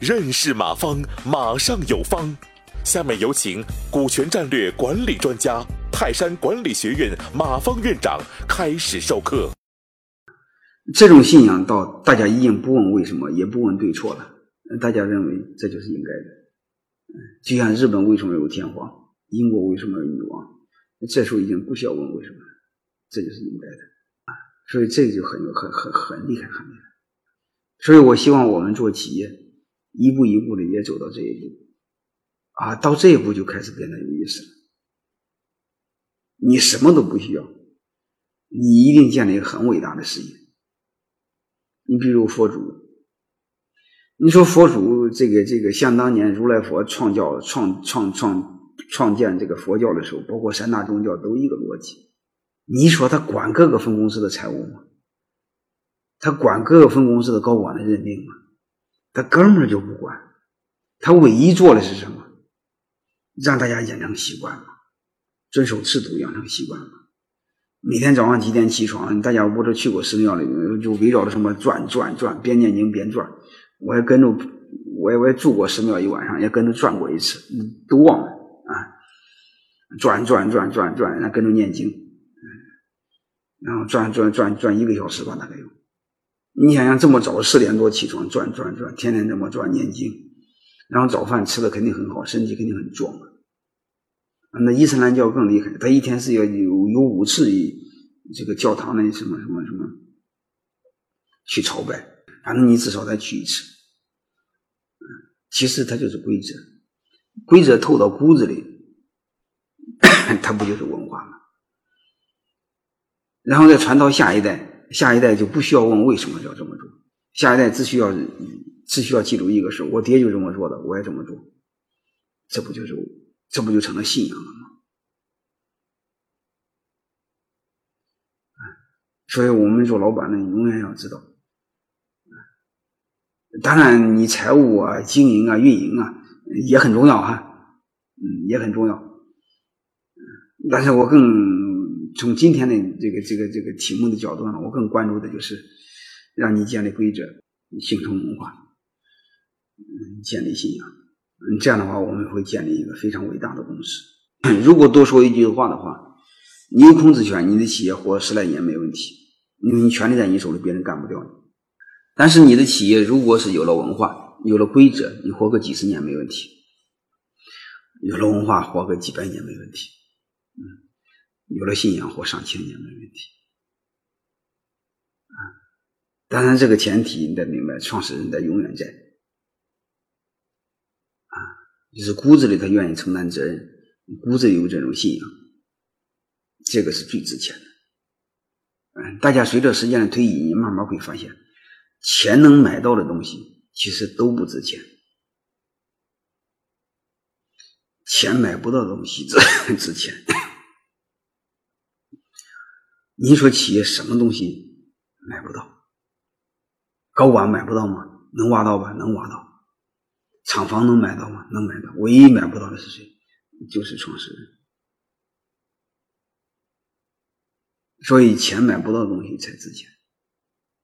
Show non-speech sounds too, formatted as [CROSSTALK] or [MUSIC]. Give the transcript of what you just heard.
认识马方，马上有方。下面有请股权战略管理专家、泰山管理学院马方院长开始授课。这种信仰到大家已经不问为什么，也不问对错了，大家认为这就是应该的。就像日本为什么有天皇，英国为什么有女王，这时候已经不需要问为什么，这就是应该的。所以这个就很很很很厉害，很厉害。所以我希望我们做企业。一步一步的也走到这一步，啊，到这一步就开始变得有意思了。你什么都不需要，你一定建立一个很伟大的事业。你比如佛祖，你说佛祖这个这个，像当年如来佛创教创创创创建这个佛教的时候，包括三大宗教都一个逻辑。你说他管各个分公司的财务吗？他管各个分公司的高管的任命吗？他根本就不管，他唯一做的是什么？让大家养成习惯嘛，遵守制度，养成习惯嘛。每天早上几点起床？大家不都去过寺庙里，就围绕着什么转转转，边念经边转。我也跟着，我也我也住过寺庙一晚上，也跟着转过一次，都忘了啊。转转转转转，然后跟着念经，然后转转转转一个小时吧，大概有。你想想，这么早四点多起床转转转，天天这么转念经，然后早饭吃的肯定很好，身体肯定很壮。那伊斯兰教更厉害，他一天是要有有五次这个教堂的什么什么什么去朝拜，反正你至少得去一次。其实它就是规则，规则透到骨子里，[COUGHS] 它不就是文化吗？然后再传到下一代。下一代就不需要问为什么要这么做，下一代只需要只需要记住一个事：我爹就这么做的，我也这么做。这不就是这不就成了信仰了吗？所以我们做老板的永远要知道，当然你财务啊、经营啊、运营啊也很重要哈，嗯，也很重要。但是我更。从今天的这个这个这个题目的角度呢，我更关注的就是让你建立规则，形成文化，嗯，建立信仰，嗯，这样的话我们会建立一个非常伟大的公司。[COUGHS] 如果多说一句话的话，你有控制权，你的企业活十来年没问题，因为你权力在你手里，别人干不掉你。但是你的企业如果是有了文化，有了规则，你活个几十年没问题；有了文化，活个几百年没问题。嗯。有了信仰，活上千年没问题。啊，当然这个前提你得明白，创始人得永远在。啊，就是骨子里他愿意承担责任，骨子里有这种信仰，这个是最值钱的。嗯，大家随着时间的推移，你慢慢会发现，钱能买到的东西其实都不值钱，钱买不到的东西值 [LAUGHS] 值钱。你说企业什么东西买不到？高管买不到吗？能挖到吧？能挖到。厂房能买到吗？能买到。唯一买不到的是谁？就是创始人。所以钱买不到的东西才值钱。